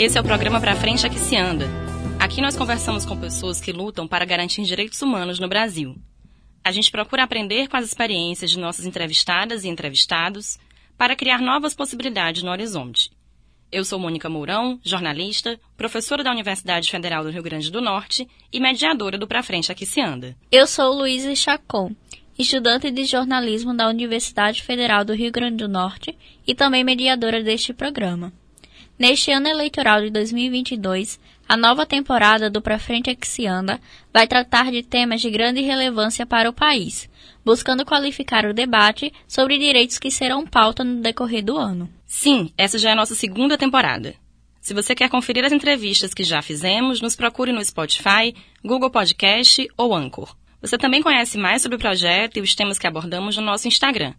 Esse é o programa Pra Frente Aqui Se Anda. Aqui nós conversamos com pessoas que lutam para garantir direitos humanos no Brasil. A gente procura aprender com as experiências de nossas entrevistadas e entrevistados para criar novas possibilidades no horizonte. Eu sou Mônica Mourão, jornalista, professora da Universidade Federal do Rio Grande do Norte e mediadora do Pra Frente Aqui Se Anda. Eu sou Luísa Chacon, estudante de jornalismo da Universidade Federal do Rio Grande do Norte e também mediadora deste programa. Neste ano eleitoral de 2022, a nova temporada do Pra Frente Aqui Se Anda vai tratar de temas de grande relevância para o país, buscando qualificar o debate sobre direitos que serão pauta no decorrer do ano. Sim, essa já é a nossa segunda temporada. Se você quer conferir as entrevistas que já fizemos, nos procure no Spotify, Google Podcast ou Anchor. Você também conhece mais sobre o projeto e os temas que abordamos no nosso Instagram,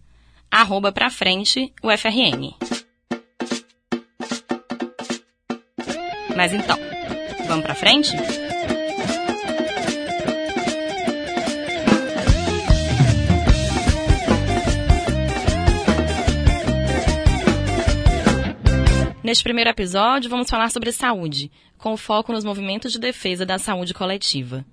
arroba pra frente, UFRN. Mas então, vamos pra frente? Neste primeiro episódio, vamos falar sobre saúde, com foco nos movimentos de defesa da saúde coletiva.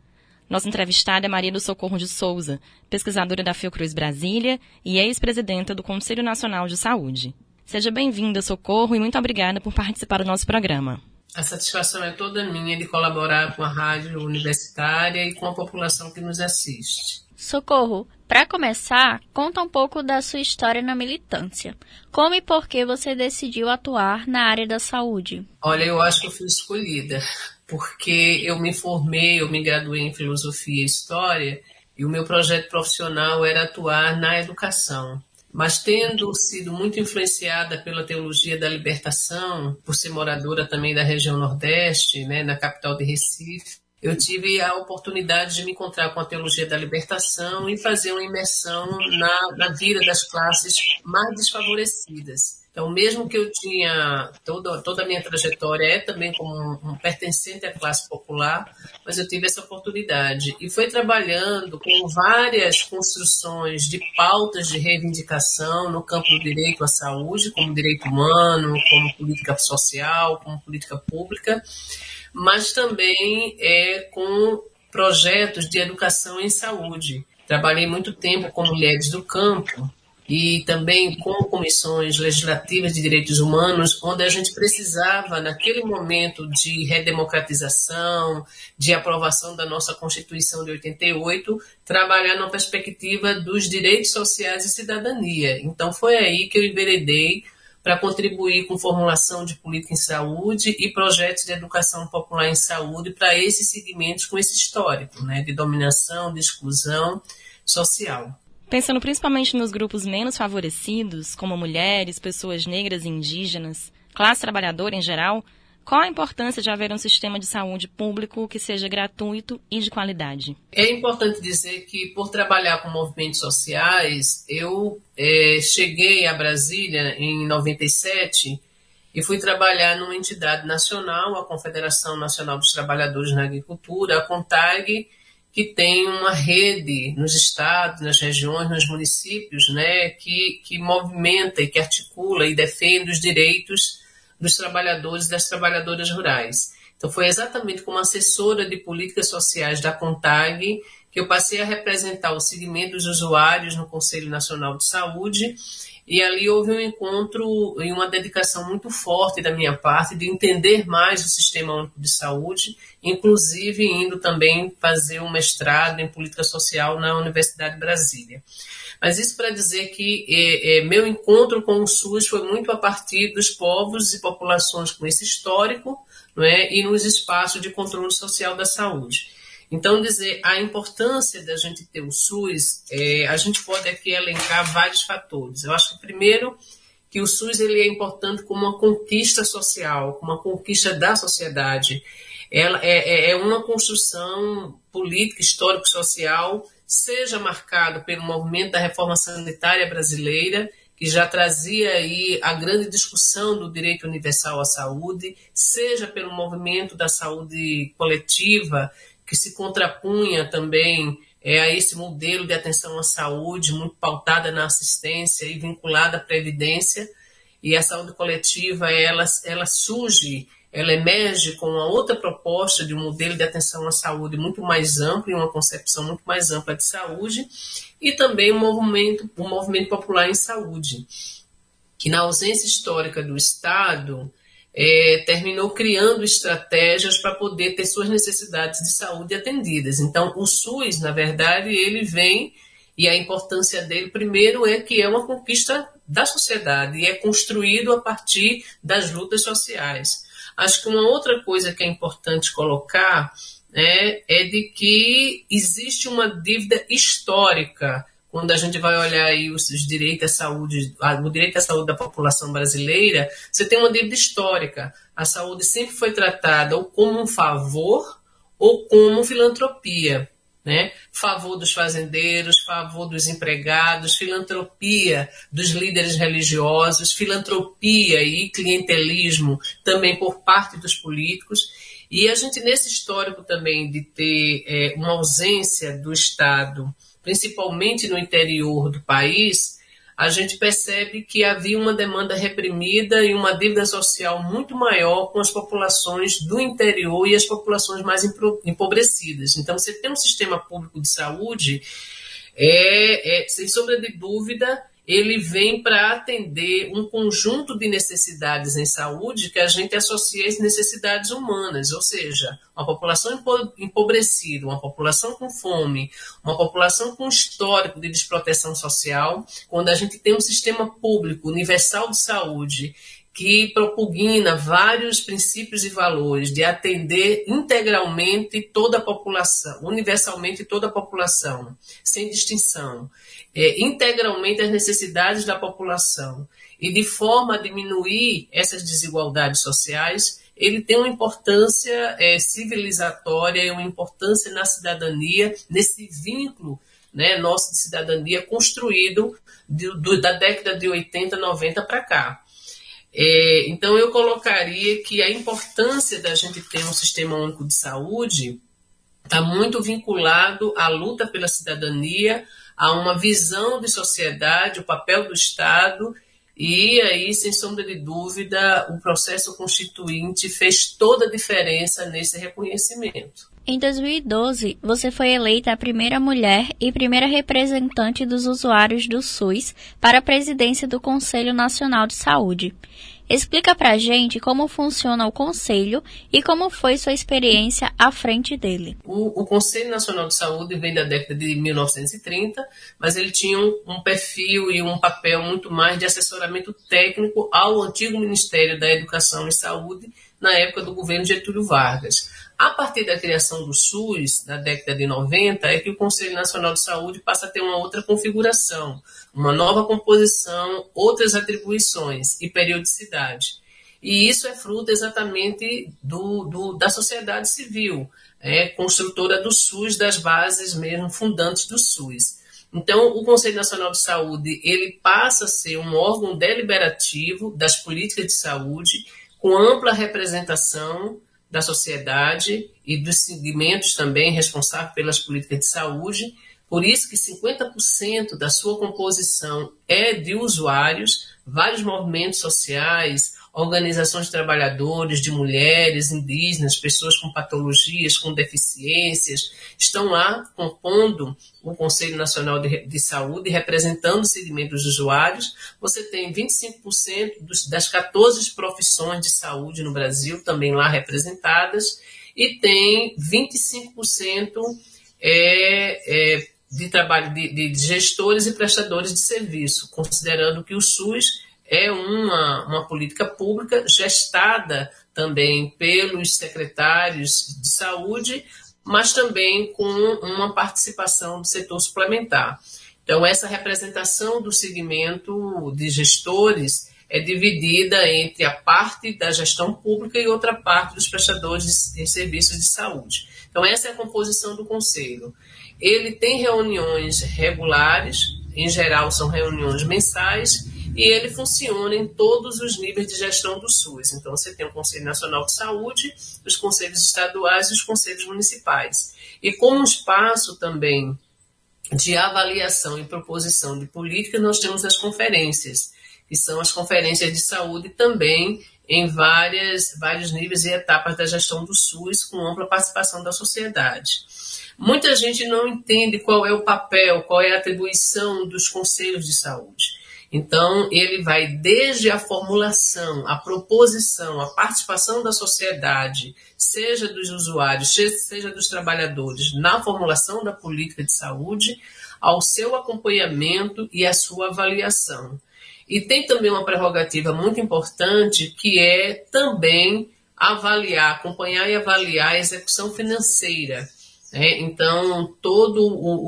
Nossa entrevistada é Maria do Socorro de Souza, pesquisadora da Fiocruz Brasília e ex-presidenta do Conselho Nacional de Saúde. Seja bem-vinda, Socorro, e muito obrigada por participar do nosso programa. A satisfação é toda minha de colaborar com a rádio universitária e com a população que nos assiste. Socorro, para começar, conta um pouco da sua história na militância. Como e por que você decidiu atuar na área da saúde? Olha, eu acho que eu fui escolhida, porque eu me formei, eu me graduei em filosofia e história, e o meu projeto profissional era atuar na educação mas tendo sido muito influenciada pela teologia da libertação, por ser moradora também da região Nordeste, né, na capital de Recife, eu tive a oportunidade de me encontrar com a teologia da libertação e fazer uma imersão na, na vida das classes mais desfavorecidas. Então, mesmo que eu tinha toda, toda a minha trajetória é também como um, um, pertencente à classe popular, mas eu tive essa oportunidade e foi trabalhando com várias construções de pautas de reivindicação no campo do direito à saúde, como direito humano, como política social, como política pública, mas também é com projetos de educação em saúde. Trabalhei muito tempo com mulheres do campo e também com comissões legislativas de direitos humanos, onde a gente precisava, naquele momento de redemocratização, de aprovação da nossa Constituição de 88, trabalhar na perspectiva dos direitos sociais e cidadania. Então foi aí que eu enveredei para contribuir com formulação de política em saúde e projetos de educação popular em saúde para esses segmentos com esse histórico, né, de dominação, de exclusão social. Pensando principalmente nos grupos menos favorecidos, como mulheres, pessoas negras e indígenas, classe trabalhadora em geral, qual a importância de haver um sistema de saúde público que seja gratuito e de qualidade? É importante dizer que, por trabalhar com movimentos sociais, eu é, cheguei a Brasília em 97 e fui trabalhar numa entidade nacional, a Confederação Nacional dos Trabalhadores na Agricultura, a CONTAG, que tem uma rede nos estados, nas regiões, nos municípios, né, que, que movimenta e que articula e defende os direitos dos trabalhadores e das trabalhadoras rurais. Então, foi exatamente como assessora de políticas sociais da CONTAG que eu passei a representar o segmento dos usuários no Conselho Nacional de Saúde e ali houve um encontro e uma dedicação muito forte da minha parte de entender mais o Sistema Único de Saúde, inclusive indo também fazer um mestrado em Política Social na Universidade de Brasília. Mas isso para dizer que é, é, meu encontro com o SUS foi muito a partir dos povos e populações com esse histórico não é? e nos espaços de controle social da saúde. Então, dizer a importância da gente ter o SUS, é, a gente pode aqui elencar vários fatores. Eu acho que, primeiro, que o SUS ele é importante como uma conquista social, como uma conquista da sociedade. Ela é, é, é uma construção política, histórico-social, seja marcado pelo movimento da reforma sanitária brasileira, que já trazia aí a grande discussão do direito universal à saúde, seja pelo movimento da saúde coletiva, que se contrapunha também é, a esse modelo de atenção à saúde, muito pautada na assistência e vinculada à previdência. E a saúde coletiva, ela, ela surge ela emerge com uma outra proposta de um modelo de atenção à saúde muito mais amplo e uma concepção muito mais ampla de saúde, e também um movimento, um movimento popular em saúde, que na ausência histórica do Estado, é, terminou criando estratégias para poder ter suas necessidades de saúde atendidas. Então, o SUS, na verdade, ele vem e a importância dele, primeiro, é que é uma conquista da sociedade e é construído a partir das lutas sociais. Acho que uma outra coisa que é importante colocar né, é de que existe uma dívida histórica quando a gente vai olhar aí os, os direitos à saúde, o direito à saúde da população brasileira, você tem uma dívida histórica. A saúde sempre foi tratada ou como um favor ou como filantropia. Né? Favor dos fazendeiros, favor dos empregados, filantropia dos líderes religiosos, filantropia e clientelismo também por parte dos políticos. E a gente, nesse histórico também de ter é, uma ausência do Estado principalmente no interior do país, a gente percebe que havia uma demanda reprimida e uma dívida social muito maior com as populações do interior e as populações mais empobrecidas. Então, você tem um sistema público de saúde, é, é sem sombra de dúvida, ele vem para atender um conjunto de necessidades em saúde que a gente associa às necessidades humanas, ou seja, uma população empobrecida, uma população com fome, uma população com histórico de desproteção social, quando a gente tem um sistema público universal de saúde que propugna vários princípios e valores de atender integralmente toda a população, universalmente toda a população, sem distinção, é, integralmente as necessidades da população e de forma a diminuir essas desigualdades sociais, ele tem uma importância é, civilizatória uma importância na cidadania, nesse vínculo né, nosso de cidadania construído de, do, da década de 80, 90 para cá. É, então, eu colocaria que a importância da gente ter um sistema único de saúde está muito vinculado à luta pela cidadania, a uma visão de sociedade, o papel do Estado, e aí, sem sombra de dúvida, o processo constituinte fez toda a diferença nesse reconhecimento. Em 2012, você foi eleita a primeira mulher e primeira representante dos usuários do SUS para a presidência do Conselho Nacional de Saúde. Explica pra gente como funciona o Conselho e como foi sua experiência à frente dele. O, o Conselho Nacional de Saúde vem da década de 1930, mas ele tinha um, um perfil e um papel muito mais de assessoramento técnico ao antigo Ministério da Educação e Saúde na época do governo Getúlio Vargas. A partir da criação do SUS, na década de 90, é que o Conselho Nacional de Saúde passa a ter uma outra configuração, uma nova composição, outras atribuições e periodicidade. E isso é fruto exatamente do, do, da sociedade civil, é, construtora do SUS, das bases mesmo fundantes do SUS. Então, o Conselho Nacional de Saúde ele passa a ser um órgão deliberativo das políticas de saúde, com ampla representação da sociedade e dos segmentos também responsáveis pelas políticas de saúde. Por isso que 50% da sua composição é de usuários, vários movimentos sociais, organizações de trabalhadores, de mulheres, indígenas, pessoas com patologias, com deficiências, estão lá compondo o Conselho Nacional de, de Saúde, representando o segmento dos usuários. Você tem 25% dos, das 14 profissões de saúde no Brasil também lá representadas, e tem 25% é, é, de trabalho de, de gestores e prestadores de serviço, considerando que o SUS é uma, uma política pública gestada também pelos secretários de saúde, mas também com uma participação do setor suplementar. Então, essa representação do segmento de gestores é dividida entre a parte da gestão pública e outra parte dos prestadores de serviços de saúde. Então, essa é a composição do conselho. Ele tem reuniões regulares, em geral são reuniões mensais, e ele funciona em todos os níveis de gestão do SUS. Então, você tem o Conselho Nacional de Saúde, os conselhos estaduais e os conselhos municipais. E como um espaço também de avaliação e proposição de política, nós temos as conferências, que são as conferências de saúde também em várias, vários níveis e etapas da gestão do SUS, com ampla participação da sociedade. Muita gente não entende qual é o papel, qual é a atribuição dos conselhos de saúde. Então, ele vai desde a formulação, a proposição, a participação da sociedade, seja dos usuários, seja dos trabalhadores, na formulação da política de saúde, ao seu acompanhamento e à sua avaliação. E tem também uma prerrogativa muito importante que é também avaliar, acompanhar e avaliar a execução financeira. Né? Então, todos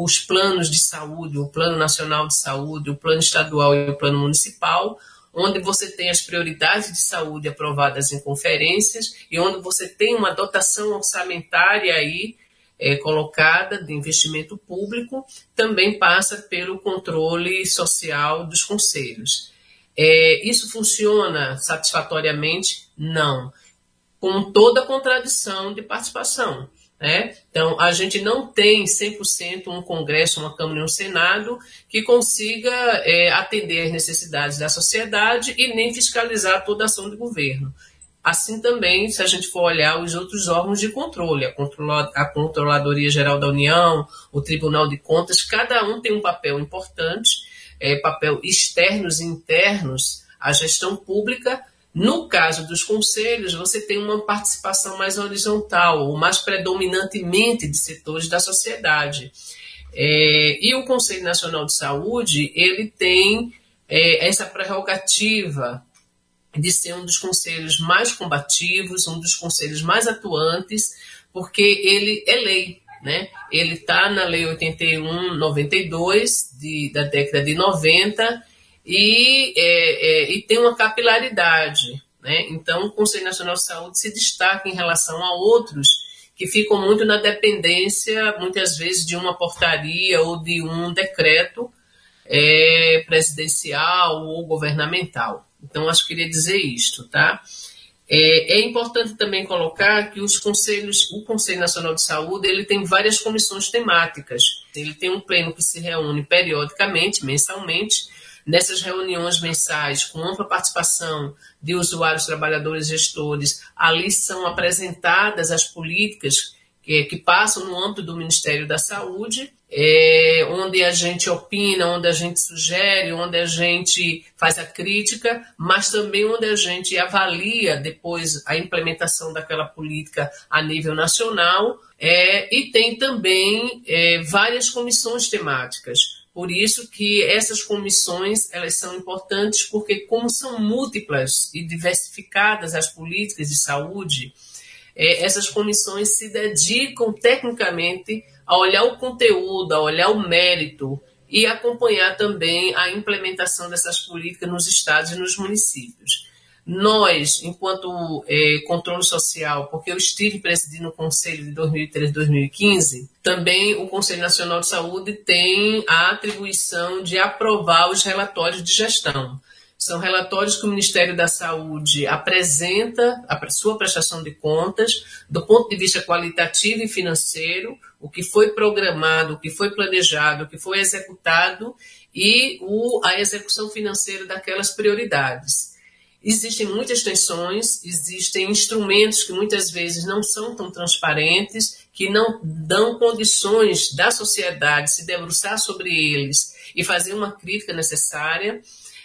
os planos de saúde, o Plano Nacional de Saúde, o Plano Estadual e o Plano Municipal, onde você tem as prioridades de saúde aprovadas em conferências e onde você tem uma dotação orçamentária aí é, colocada de investimento público, também passa pelo controle social dos conselhos. É, isso funciona satisfatoriamente? Não. Com toda a contradição de participação. Né? Então, a gente não tem 100% um Congresso, uma Câmara e um Senado que consiga é, atender às necessidades da sociedade e nem fiscalizar toda a ação de governo. Assim também, se a gente for olhar os outros órgãos de controle, a, a Controladoria Geral da União, o Tribunal de Contas, cada um tem um papel importante, é, papel externos e internos à gestão pública. No caso dos conselhos, você tem uma participação mais horizontal, ou mais predominantemente de setores da sociedade. É, e o Conselho Nacional de Saúde, ele tem é, essa prerrogativa de ser um dos conselhos mais combativos, um dos conselhos mais atuantes, porque ele é lei. Né? Ele está na Lei 8192 de, da década de 90 e, é, é, e tem uma capilaridade. Né? Então, o Conselho Nacional de Saúde se destaca em relação a outros que ficam muito na dependência, muitas vezes, de uma portaria ou de um decreto é, presidencial ou governamental. Então, acho que queria dizer isto, tá? É, é, importante também colocar que os conselhos, o Conselho Nacional de Saúde, ele tem várias comissões temáticas. Ele tem um pleno que se reúne periodicamente, mensalmente. Nessas reuniões mensais, com ampla participação de usuários, trabalhadores, gestores, ali são apresentadas as políticas que, que passam no âmbito do Ministério da Saúde é, onde a gente opina, onde a gente sugere, onde a gente faz a crítica, mas também onde a gente avalia depois a implementação daquela política a nível nacional. É, e tem também é, várias comissões temáticas. Por isso que essas comissões elas são importantes porque como são múltiplas e diversificadas as políticas de saúde, é, essas comissões se dedicam tecnicamente a olhar o conteúdo, a olhar o mérito e acompanhar também a implementação dessas políticas nos estados e nos municípios. Nós, enquanto é, controle social, porque eu estive presidindo o Conselho de 2013-2015, também o Conselho Nacional de Saúde tem a atribuição de aprovar os relatórios de gestão. São relatórios que o Ministério da Saúde apresenta a sua prestação de contas do ponto de vista qualitativo e financeiro, o que foi programado, o que foi planejado, o que foi executado e o, a execução financeira daquelas prioridades. Existem muitas tensões, existem instrumentos que muitas vezes não são tão transparentes, que não dão condições da sociedade se debruçar sobre eles e fazer uma crítica necessária.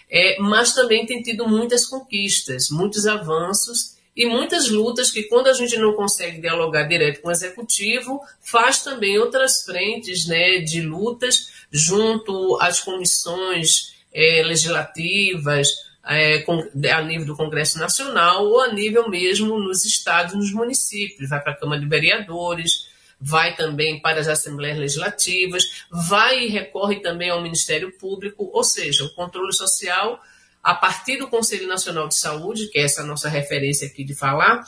É, mas também tem tido muitas conquistas, muitos avanços e muitas lutas que, quando a gente não consegue dialogar direto com o executivo, faz também outras frentes né, de lutas junto às comissões é, legislativas, é, a nível do Congresso Nacional ou a nível mesmo nos estados, nos municípios, vai para a Câmara de Vereadores, vai também para as Assembleias Legislativas, vai e recorre também ao Ministério Público, ou seja, o controle social, a partir do Conselho Nacional de Saúde, que é essa nossa referência aqui de falar,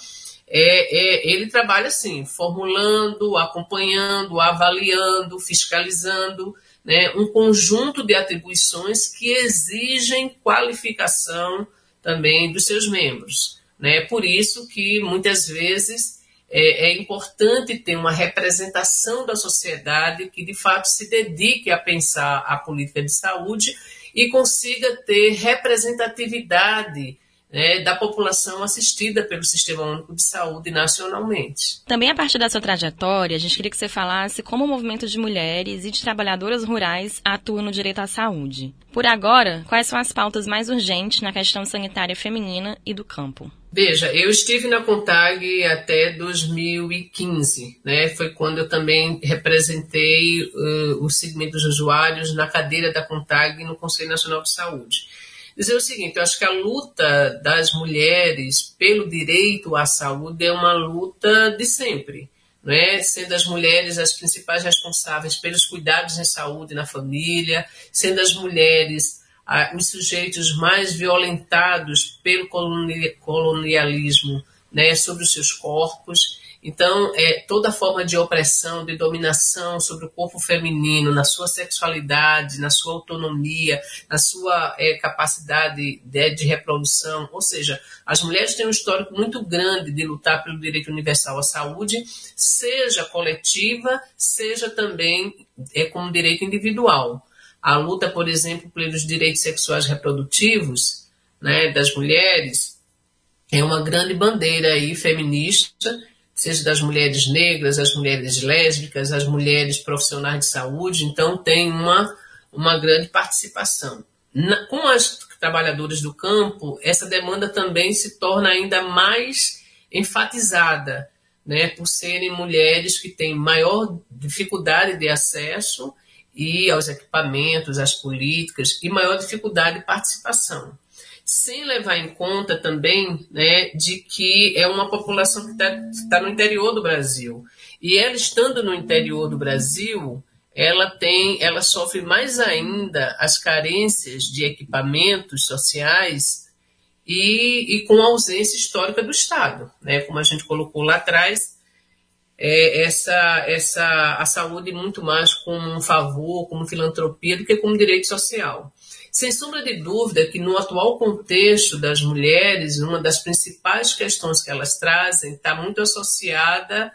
é, é, ele trabalha assim, formulando, acompanhando, avaliando, fiscalizando, né, um conjunto de atribuições que exigem qualificação também dos seus membros. Né? Por isso que muitas vezes é, é, importante ter uma representação da sociedade que de fato se dedique a pensar a política de saúde e consiga ter representatividade né, da população assistida pelo Sistema Único de Saúde nacionalmente. Também a partir da sua trajetória, a gente queria que você falasse como o movimento de mulheres e de trabalhadoras rurais atua no direito à saúde. Por agora, quais são as pautas mais urgentes na questão sanitária feminina e do campo? Veja, eu estive na CONTAG até 2015, né? Foi quando eu também representei uh, o segmento dos usuários na cadeira da CONTAG no Conselho Nacional de Saúde dizer o seguinte: eu acho que a luta das mulheres pelo direito à saúde é uma luta de sempre. Não é? Sendo as mulheres as principais responsáveis pelos cuidados em saúde na família, sendo as mulheres ah, os sujeitos mais violentados pelo colonialismo né, sobre os seus corpos. Então, é, toda forma de opressão, de dominação sobre o corpo feminino, na sua sexualidade, na sua autonomia, na sua é, capacidade de, de, reprodução, ou seja, as mulheres têm um histórico muito grande de lutar pelo direito universal à saúde, seja coletiva, seja também é, como direito individual. A luta, por exemplo, pelos direitos sexuais reprodutivos né, das mulheres é uma grande bandeira aí feminista seja das mulheres negras, as mulheres lésbicas, as mulheres profissionais de saúde, então tem uma, uma grande participação. Na, com as trabalhadoras do campo, essa demanda também se torna ainda mais enfatizada, né, por serem mulheres que têm maior dificuldade de acesso e aos equipamentos, às políticas e maior dificuldade de participação sem levar em conta também né, de que é uma população que está tá no interior do Brasil. E ela estando no interior do Brasil, ela tem, ela sofre mais ainda as carências de equipamentos sociais e, e com a ausência histórica do Estado, né? Como a gente colocou lá atrás, é, essa, essa a saúde muito mais como um favor, como filantropia do que como direito social. Sem sombra de dúvida que no atual contexto das mulheres, uma das principais questões que elas trazem está muito associada,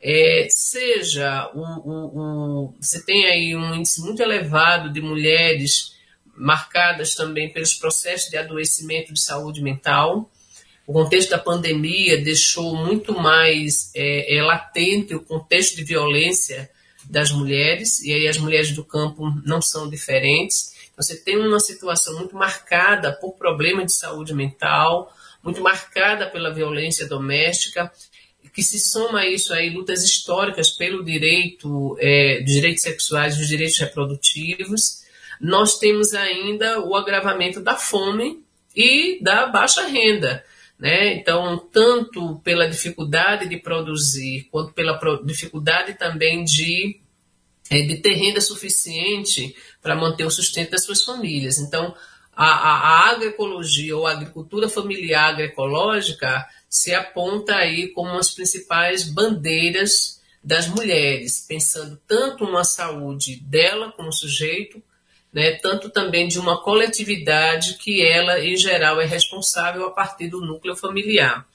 é, seja o, o, o, você tem aí um índice muito elevado de mulheres marcadas também pelos processos de adoecimento de saúde mental. O contexto da pandemia deixou muito mais é, é, latente o contexto de violência das mulheres, e aí as mulheres do campo não são diferentes. Você tem uma situação muito marcada por problemas de saúde mental, muito marcada pela violência doméstica, que se soma a isso aí lutas históricas pelo direito, é, dos direitos sexuais dos direitos reprodutivos. Nós temos ainda o agravamento da fome e da baixa renda. Né? Então, tanto pela dificuldade de produzir, quanto pela dificuldade também de é, de ter renda suficiente para manter o sustento das suas famílias. Então, a, a, agroecologia ou a agricultura familiar agroecológica se aponta aí como as principais bandeiras das mulheres, pensando tanto na saúde dela como sujeito, né, tanto também de uma coletividade que ela, em geral, é responsável a partir do núcleo familiar.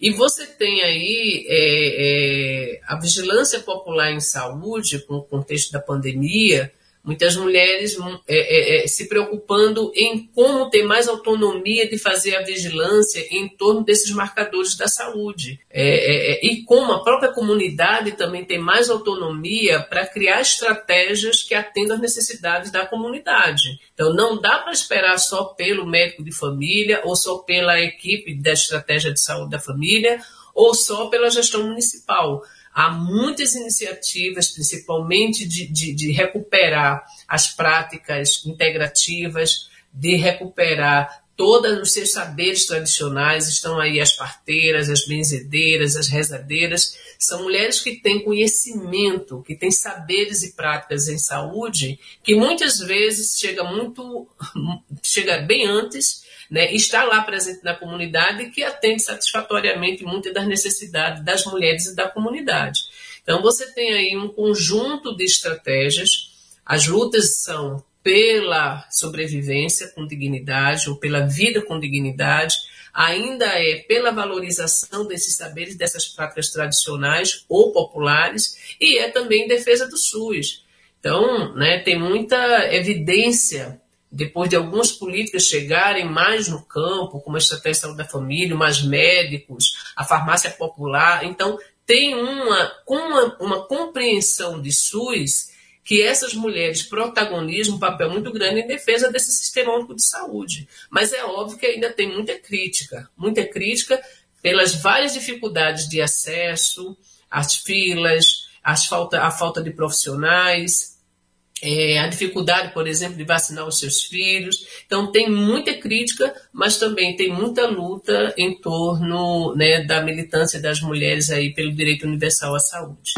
E você tem aí é, é, a vigilância popular em saúde, com o contexto da pandemia, muitas mulheres é, é, é, se preocupando em como ter mais autonomia de fazer a vigilância em torno desses marcadores da saúde. É, é, e como a própria comunidade também tem mais autonomia para criar estratégias que atendam às necessidades da comunidade. Então, não dá para esperar só pelo médico de família ou só pela equipe da estratégia de saúde da família ou só pela gestão municipal Há muitas iniciativas, principalmente de, de, de recuperar as práticas integrativas, de recuperar todos os seus saberes tradicionais. Estão aí as parteiras, as benzedeiras, as rezadeiras. São mulheres que têm conhecimento, que têm saberes e práticas em saúde, que muitas vezes chega muito, chega bem antes né, está lá presente na comunidade e que atende satisfatoriamente muitas das necessidades das mulheres e da comunidade. Então, você tem aí um conjunto de estratégias. As lutas são pela sobrevivência com dignidade ou pela vida com dignidade, ainda é pela valorização desses saberes, dessas práticas tradicionais ou populares, e é também defesa do SUS. Então, né, tem muita evidência depois de algumas políticas chegarem mais no campo, como a estratégia de saúde da família, mais médicos, a farmácia popular. Então, tem uma, uma, uma compreensão de SUS que essas mulheres protagonizam um papel muito grande em defesa desse sistema único de saúde. Mas é óbvio que ainda tem muita crítica, muita crítica pelas várias dificuldades de acesso, as filas, as falta, a falta de profissionais, é, a dificuldade, por exemplo, de vacinar os seus filhos. Então, tem muita crítica, mas também tem muita luta em torno né, da militância das mulheres aí pelo direito universal à saúde.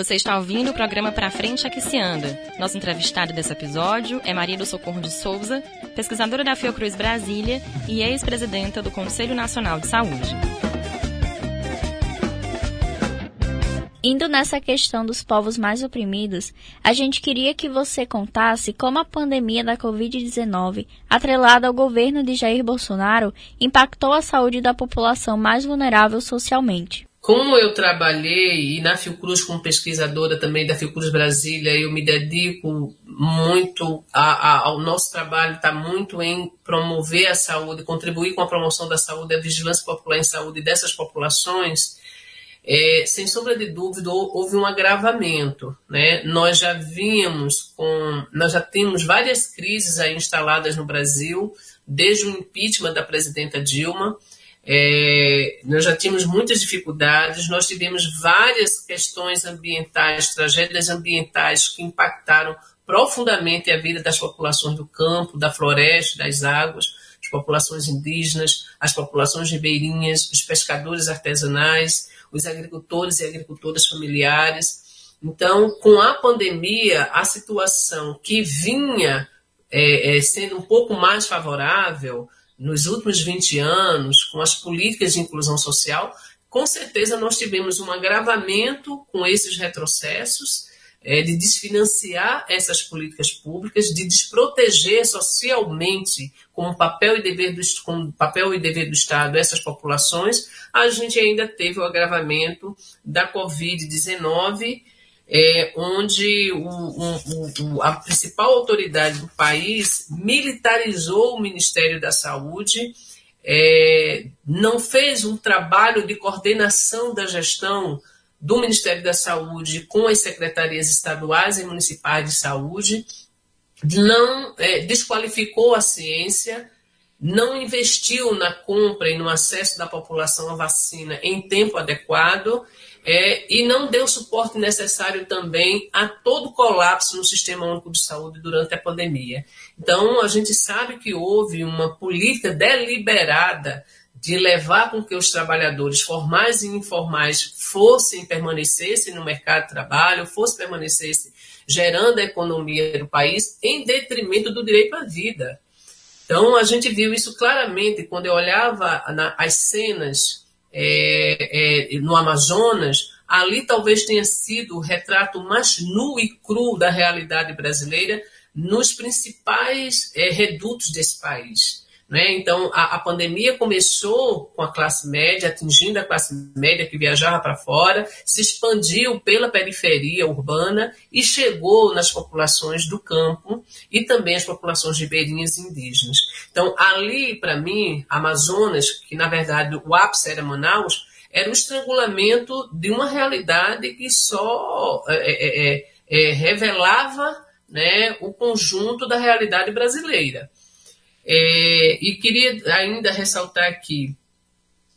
Você está ouvindo o programa Pra Frente Aqui Se Anda. Nossa entrevistada desse episódio é Maria do Socorro de Souza, pesquisadora da Fiocruz Brasília e ex-presidenta do Conselho Nacional de Saúde. Indo nessa questão dos povos mais oprimidos, a gente queria que você contasse como a pandemia da Covid-19, atrelada ao governo de Jair Bolsonaro, impactou a saúde da população mais vulnerável socialmente. Como eu trabalhei e na Fiocruz como pesquisadora também da Fiocruz Brasília, eu me dedico muito a, a, ao nosso trabalho, está muito em promover a saúde, contribuir com a promoção da saúde, a vigilância popular em saúde dessas populações é, sem sombra de dúvida, houve um agravamento. Né? Nós já vimos com. Nós já temos várias crises aí instaladas no Brasil, desde o impeachment da presidenta Dilma. É, nós já tínhamos muitas dificuldades, nós tivemos várias questões ambientais, tragédias ambientais que impactaram profundamente a vida das populações do campo, da floresta, das águas, as populações indígenas, as populações ribeirinhas, os pescadores artesanais, os agricultores e agricultoras familiares. Então, com a pandemia, a situação que vinha é, é, sendo um pouco mais favorável nos últimos 20 anos, com as políticas de inclusão social, com certeza nós tivemos um agravamento com esses retrocessos é, de desfinanciar essas políticas públicas, de desproteger socialmente, como papel e dever do, papel e dever do Estado, essas populações, a gente ainda teve o agravamento da Covid-19, é, onde o, o, o, a principal autoridade do país militarizou o Ministério da Saúde, é, não fez um trabalho de coordenação da gestão do Ministério da Saúde com as secretarias estaduais e municipais de saúde, não é, desqualificou a ciência, não investiu na compra e no acesso da população à vacina em tempo adequado é, e não deu suporte necessário também a todo o colapso no Sistema Único de Saúde durante a pandemia. Então, a gente sabe que houve uma política deliberada de levar com que os trabalhadores formais e informais fossem permanecessem no mercado de trabalho, fossem permanecessem gerando a economia do país em detrimento do direito à vida. Então a gente viu isso claramente quando eu olhava na, as cenas é, é, no Amazonas, ali talvez tenha sido o retrato mais nu e cru da realidade brasileira nos principais é, redutos desse país. Né? Então, a, a, pandemia começou com a classe média, atingindo a classe média que viajava para fora, se expandiu pela periferia urbana e chegou nas populações do campo e também as populações ribeirinhas indígenas. Então, ali, para mim, Amazonas, que na verdade o ápice era Manaus, era o estrangulamento de uma realidade que só é, é, é, é revelava né, o conjunto da realidade brasileira. É, e queria ainda ressaltar aqui,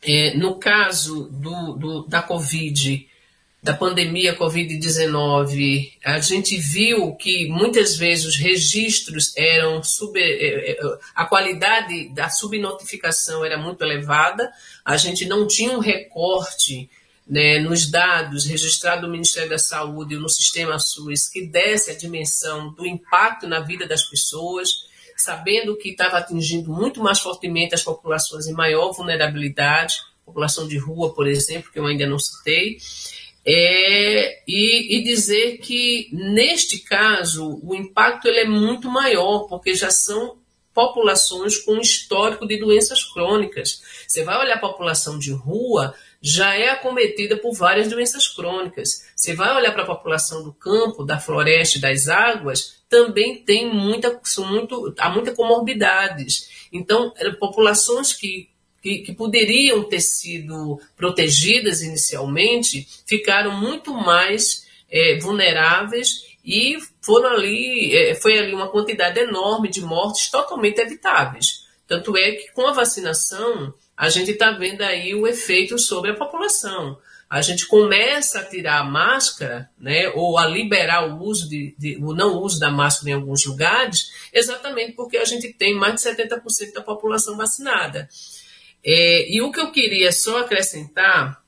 é, no caso do, do, da Covid, da pandemia Covid-19, a gente viu que muitas vezes os registros eram sub, é, é, a qualidade da subnotificação era muito elevada, a gente não tinha um recorte né, nos dados registrados no Ministério da Saúde e no sistema SUS que desse a dimensão do impacto na vida das pessoas sabendo que estava atingindo muito mais fortemente as populações em maior vulnerabilidade, população de rua, por exemplo, que eu ainda não citei, é, e, e, dizer que, neste caso, o impacto ele é muito maior, porque já são populações com histórico de doenças crônicas. Você vai olhar a população de rua, já é acometida por várias doenças crônicas. Você vai olhar para a população do campo, da floresta e das águas, também tem muita, muito, há muitas comorbidades. Então, populações que que, que, poderiam ter sido protegidas inicialmente ficaram muito mais é, vulneráveis e foram ali, é, foi ali uma quantidade enorme de mortes totalmente evitáveis. Tanto é que com a vacinação a gente está vendo aí o efeito sobre a população. A gente começa a tirar a máscara, né, ou a liberar o uso de, de, o não uso da máscara em alguns lugares, exatamente porque a gente tem mais de 70% da população vacinada. É, e o que eu queria só acrescentar,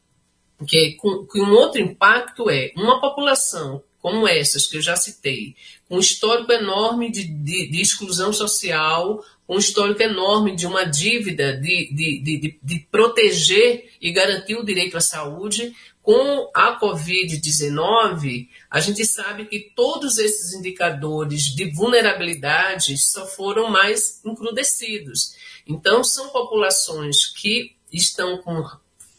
que, com, que um outro impacto é uma população como essas que eu já citei, com um histórico enorme de, de, de exclusão social, um histórico enorme de uma dívida de, de, de, proteger e garantir o direito à saúde, com a Covid-19, a gente sabe que todos esses indicadores de vulnerabilidade só foram mais encrudecidos. Então, são populações que estão com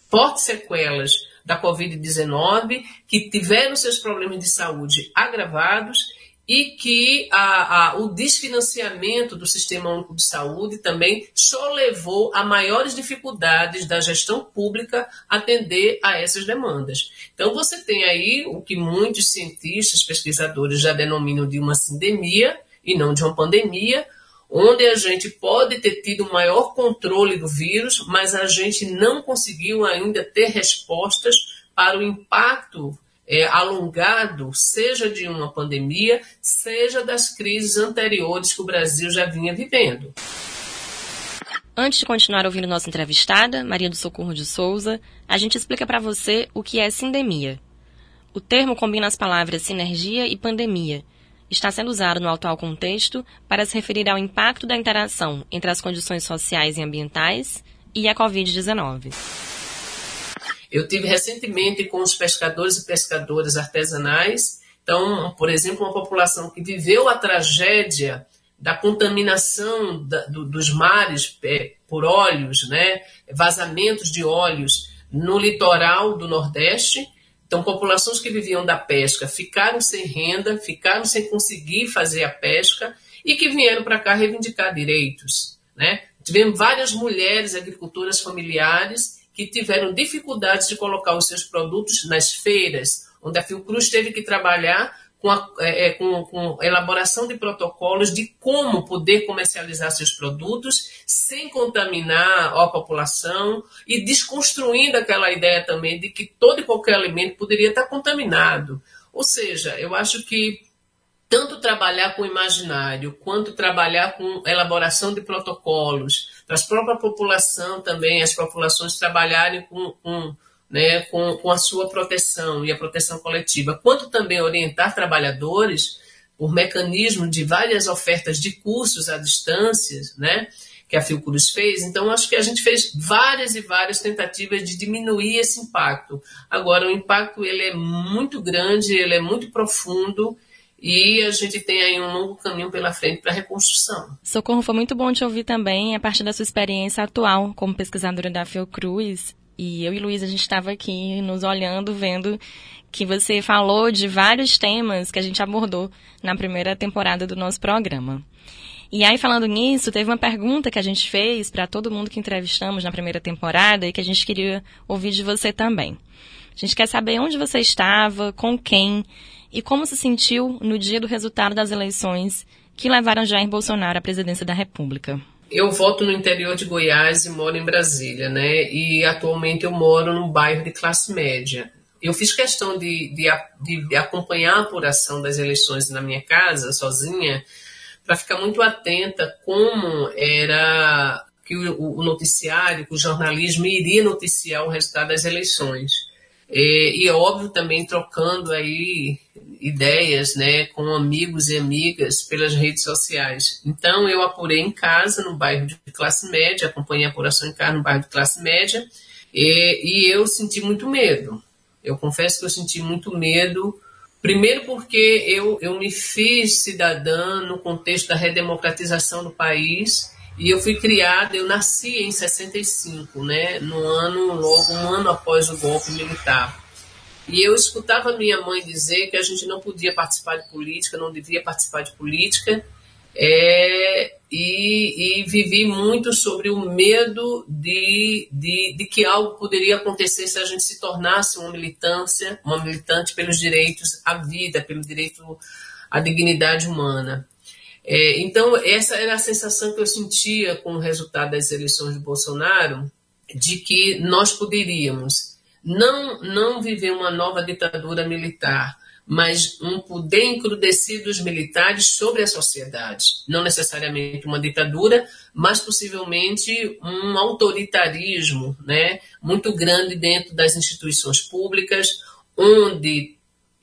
fortes sequelas da Covid-19, que tiveram seus problemas de saúde agravados e que a, a, o desfinanciamento do Sistema Único de Saúde também só levou a maiores dificuldades da gestão pública atender a essas demandas. Então, você tem aí o que muitos cientistas, pesquisadores já denominam de uma sindemia e não de uma pandemia, onde a gente pode ter tido maior controle do vírus, mas a gente não conseguiu ainda ter respostas para o impacto é, alongado, seja de uma pandemia, seja das crises anteriores que o Brasil já vinha vivendo. Antes de continuar ouvindo nossa entrevistada, Maria do Socorro de Souza, a gente explica para você o que é sindemia. O termo combina as palavras sinergia e pandemia, está sendo usado no atual contexto para se referir ao impacto da interação entre as condições sociais e ambientais e a Covid-19. Eu tive recentemente com os pescadores e pescadoras artesanais. Então, por exemplo, uma população que viveu a tragédia da contaminação da, do, dos mares é, por óleos, né, vazamentos de óleos no litoral do Nordeste, então, populações que viviam da pesca ficaram sem renda, ficaram sem conseguir fazer a pesca e que vieram para cá reivindicar direitos. Né? Tivemos várias mulheres agricultoras familiares que tiveram dificuldades de colocar os seus produtos nas feiras, onde a Fiocruz teve que trabalhar com a, é, é, com, com elaboração de protocolos de como poder comercializar seus produtos sem contaminar a população e desconstruindo aquela ideia também de que todo e qualquer alimento poderia estar contaminado. Ou seja, eu acho que tanto trabalhar com o imaginário quanto trabalhar com elaboração de protocolos, para a própria população também, as populações trabalharem com, com né, com, com a sua proteção e a proteção coletiva, quanto também orientar trabalhadores por mecanismo de várias ofertas de cursos à distância, né, que a Fiocruz fez. Então, acho que a gente fez várias e várias tentativas de diminuir esse impacto. Agora, o impacto ele é muito grande, ele é muito profundo e a gente tem aí um longo caminho pela frente para a reconstrução. Socorro, foi muito bom te ouvir também a partir da sua experiência atual como pesquisadora da Fiocruz e eu e Luiz, a gente estava aqui nos olhando, vendo que você falou de vários temas que a gente abordou na primeira temporada do nosso programa. E aí, falando nisso, teve uma pergunta que a gente fez para todo mundo que entrevistamos na primeira temporada e que a gente queria ouvir de você também. A gente quer saber onde você estava, com quem e como se sentiu no dia do resultado das eleições que levaram Jair Bolsonaro à presidência da República. Eu voto no interior de Goiás e moro em Brasília, né? E atualmente eu moro num bairro de classe média. Eu fiz questão de, de, de acompanhar a apuração das eleições na minha casa, sozinha, para ficar muito atenta como era que o, o noticiário, que o jornalismo iria noticiar o resultado das eleições. E, e é óbvio também trocando aí ideias né, com amigos e amigas pelas redes sociais. Então eu apurei em casa, no bairro de classe média, acompanhei a apuração em casa no bairro de classe média, e, e eu senti muito medo. Eu confesso que eu senti muito medo, primeiro porque eu, eu me fiz cidadã no contexto da redemocratização do país, E eu fui criada, eu nasci em 65, né, no ano, logo um ano após o golpe militar. E eu escutava minha mãe dizer que a gente não podia participar de política, não devia participar de política, é, e, e, vivi muito sobre o medo de, de, de, que algo poderia acontecer se a gente se tornasse uma militância, uma militante pelos direitos à vida, pelo direito à dignidade humana. É, então, essa era a sensação que eu sentia com o resultado das eleições de Bolsonaro, de que nós poderíamos não, não viver uma nova ditadura militar, mas um poder encrudecido dos militares sobre a sociedade. Não necessariamente uma ditadura, mas possivelmente um autoritarismo né, muito grande dentro das instituições públicas, onde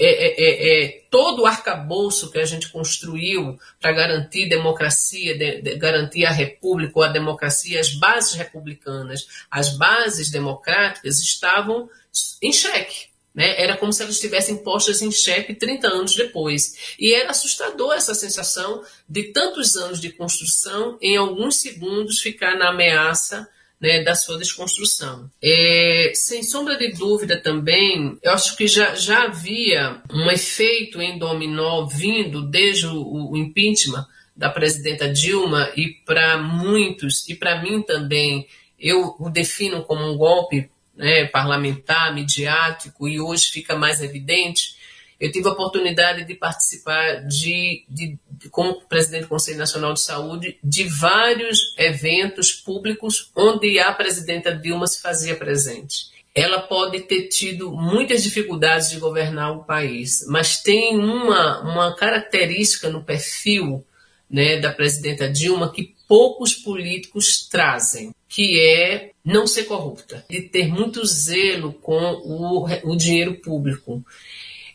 é, é, é, é, todo o arcabouço que a gente construiu para garantir democracia, de, de, garantir a república ou a democracia, as bases republicanas, as bases democráticas estavam em xeque. Né? Era como se elas estivessem postas em xeque 30 anos depois. E era assustador essa sensação de tantos anos de construção, em alguns segundos ficar na ameaça né, da sua desconstrução. É, sem sombra de dúvida também, eu acho que já, já havia um efeito em dominó vindo desde o, o impeachment da presidenta Dilma e para muitos, e para mim também, eu o defino como um golpe né, parlamentar, midiático, e hoje fica mais evidente, eu tive a oportunidade de participar de, de, de, como presidente do Conselho Nacional de Saúde de vários eventos públicos onde a presidenta Dilma se fazia presente. Ela pode ter tido muitas dificuldades de governar o país, mas tem uma, uma característica no perfil né, da presidenta Dilma que poucos políticos trazem, que é não ser corrupta, de ter muito zelo com o, o dinheiro público.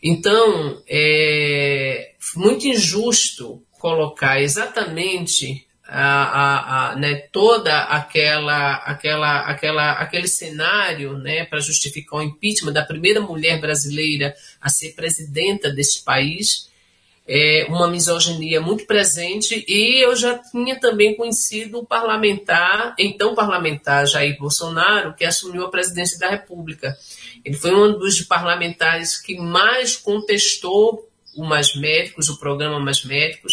Então, é muito injusto colocar exatamente a, a, a, né, toda aquela, aquela, aquela, aquele cenário né, para justificar o impeachment da primeira mulher brasileira a ser presidenta deste país, é, uma misoginia muito presente, e eu já tinha também conhecido o parlamentar, então parlamentar Jair Bolsonaro, que assumiu a presidência da República. Ele foi um dos parlamentares que mais contestou o Mais Médicos, o programa Mais Médicos,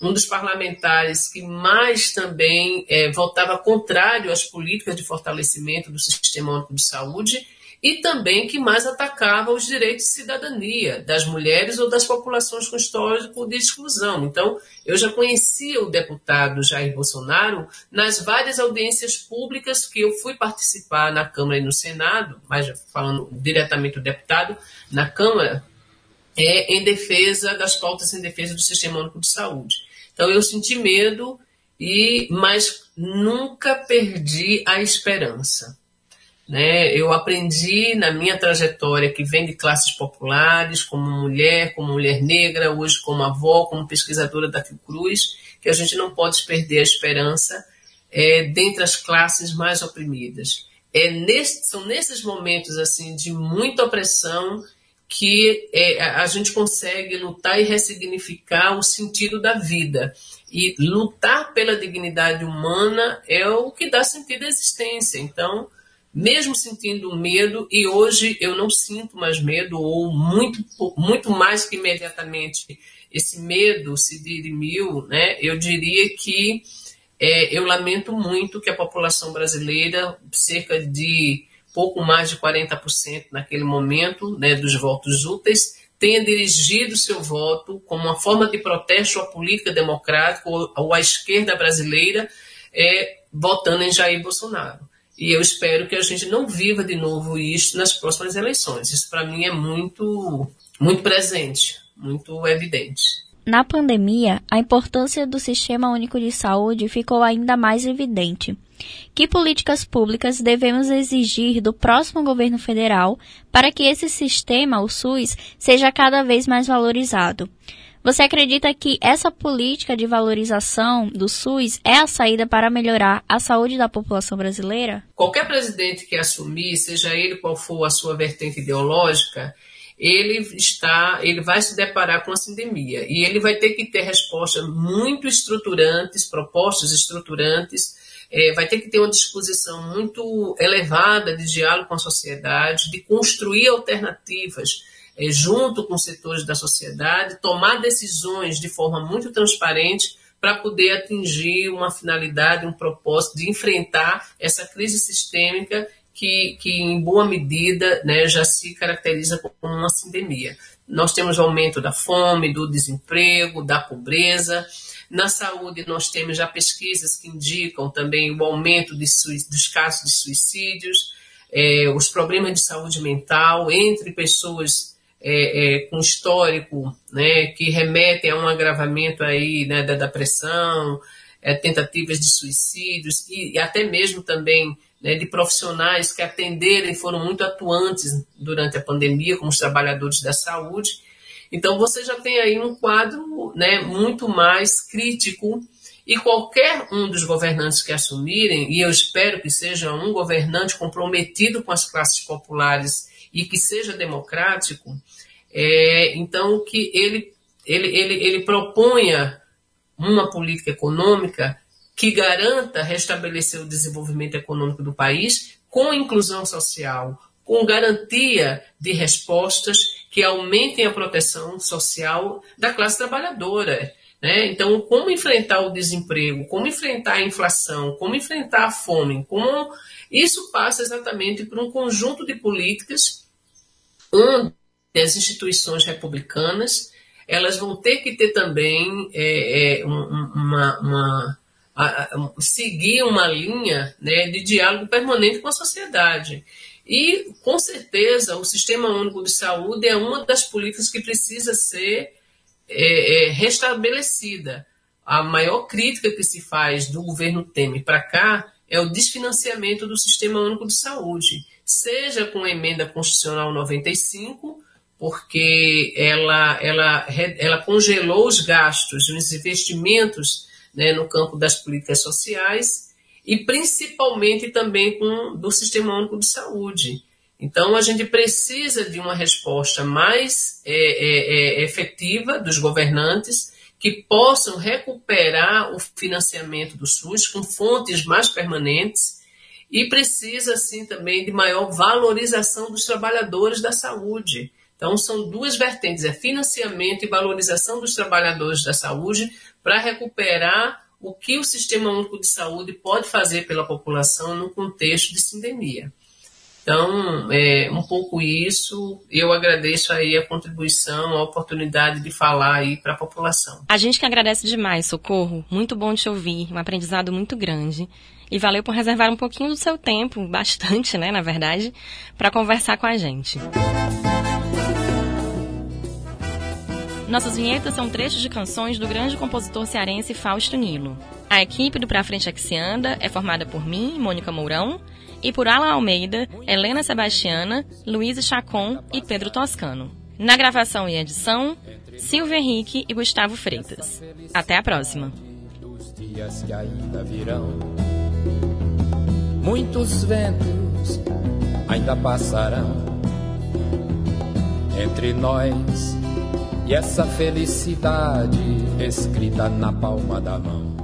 um dos parlamentares que mais também é, votava contrário às políticas de fortalecimento do Sistema Único de Saúde e também que mais atacava os direitos de cidadania das mulheres ou das populações com histórico de exclusão. Então, eu já conhecia o deputado Jair Bolsonaro nas várias audiências públicas que eu fui participar na Câmara e no Senado, mas falando diretamente do deputado, na Câmara, é, em defesa das pautas em defesa do Sistema Único de Saúde. Então, eu senti medo, e mas nunca perdi a esperança. Né? Eu aprendi na minha trajetória, que vem de classes populares, como mulher, como mulher negra, hoje como avó, como pesquisadora da Fiocruz, que a gente não pode perder a esperança é, dentre as classes mais oprimidas. É nesse, são nesses momentos assim de muita opressão que é, a gente consegue lutar e ressignificar o sentido da vida. E lutar pela dignidade humana é o que dá sentido à existência. Então, mesmo sentindo medo, e hoje eu não sinto mais medo, ou muito, muito mais que imediatamente esse medo se dirimiu, né? eu diria que é, eu lamento muito que a população brasileira, cerca de pouco mais de 40% naquele momento né, dos votos úteis, tenha dirigido seu voto como uma forma de protesto à política democrática ou, à esquerda brasileira, é, votando em Jair Bolsonaro. E eu espero que a gente não viva de novo isso nas próximas eleições. Isso para mim é muito, muito presente, muito evidente. Na pandemia, a importância do Sistema Único de Saúde ficou ainda mais evidente. Que políticas públicas devemos exigir do próximo governo federal para que esse sistema, o SUS, seja cada vez mais valorizado? Você acredita que essa política de valorização do SUS é a saída para melhorar a saúde da população brasileira? Qualquer presidente que assumir, seja ele qual for a sua vertente ideológica, ele está, ele vai se deparar com a sindemia e ele vai ter que ter respostas muito estruturantes, propostas estruturantes, é, vai ter que ter uma disposição muito elevada de diálogo com a sociedade, de construir alternativas é, junto com setores da sociedade, tomar decisões de forma muito transparente para poder atingir uma finalidade, um propósito de enfrentar essa crise sistêmica que, que em boa medida, né, já se caracteriza como uma sindemia. Nós temos o aumento da fome, do desemprego, da pobreza. Na saúde, nós temos já pesquisas que indicam também o aumento de, dos casos de suicídios, é, os problemas de saúde mental entre pessoas é, é, com histórico né, que remetem a um agravamento aí, né, da depressão, é, tentativas de suicídios e, e até mesmo também né, de profissionais que atenderam e foram muito atuantes durante a pandemia, como os trabalhadores da saúde. Então, você já tem aí um quadro né, muito mais crítico e qualquer um dos governantes que assumirem, e eu espero que seja um governante comprometido com as classes populares e que seja democrático, é, então que ele, ele, ele, ele proponha uma política econômica que garanta restabelecer o desenvolvimento econômico do país com inclusão social, com garantia de respostas que aumentem a proteção social da classe trabalhadora. Né? Então, como enfrentar o desemprego, como enfrentar a inflação, como enfrentar a fome, como isso passa exatamente por um conjunto de políticas onde as instituições republicanas elas vão ter que ter também é, é, uma, uma a, a, seguir uma linha né, de diálogo permanente com a sociedade. E, com certeza, o Sistema Único de Saúde é uma das políticas que precisa ser é, é, restabelecida. A maior crítica que se faz do governo Temer para cá é o desfinanciamento do Sistema Único de Saúde, seja com a emenda constitucional 95, porque ela, ela, ela congelou os gastos, os investimentos né, no campo das políticas sociais e principalmente também com do Sistema Único de Saúde. Então, a gente precisa de uma resposta mais é, é, é, efetiva dos governantes que possam recuperar o financiamento do SUS com fontes mais permanentes e precisa, assim, também de maior valorização dos trabalhadores da saúde. Então, são duas vertentes: é financiamento e valorização dos trabalhadores da saúde para recuperar o que o Sistema Único de Saúde pode fazer pela população no contexto de sindemia. Então, é um pouco isso. Eu agradeço aí a contribuição, a oportunidade de falar aí para a população. A gente que agradece demais, Socorro. Muito bom te ouvir, um aprendizado muito grande. E valeu por reservar um pouquinho do seu tempo, bastante, né, na verdade, para conversar com a gente. Nossas vinhetas são trechos de canções do grande compositor cearense Fausto Nilo. A equipe do Pra Frente é que se anda é formada por mim, Mônica Mourão, e por Alan Almeida, Helena Sebastiana, Luísa Chacon e Pedro Toscano. Na gravação e edição, Silvio Henrique e Gustavo Freitas. Até a próxima. Muitos ventos ainda passarão entre nós e essa felicidade escrita na palma da mão.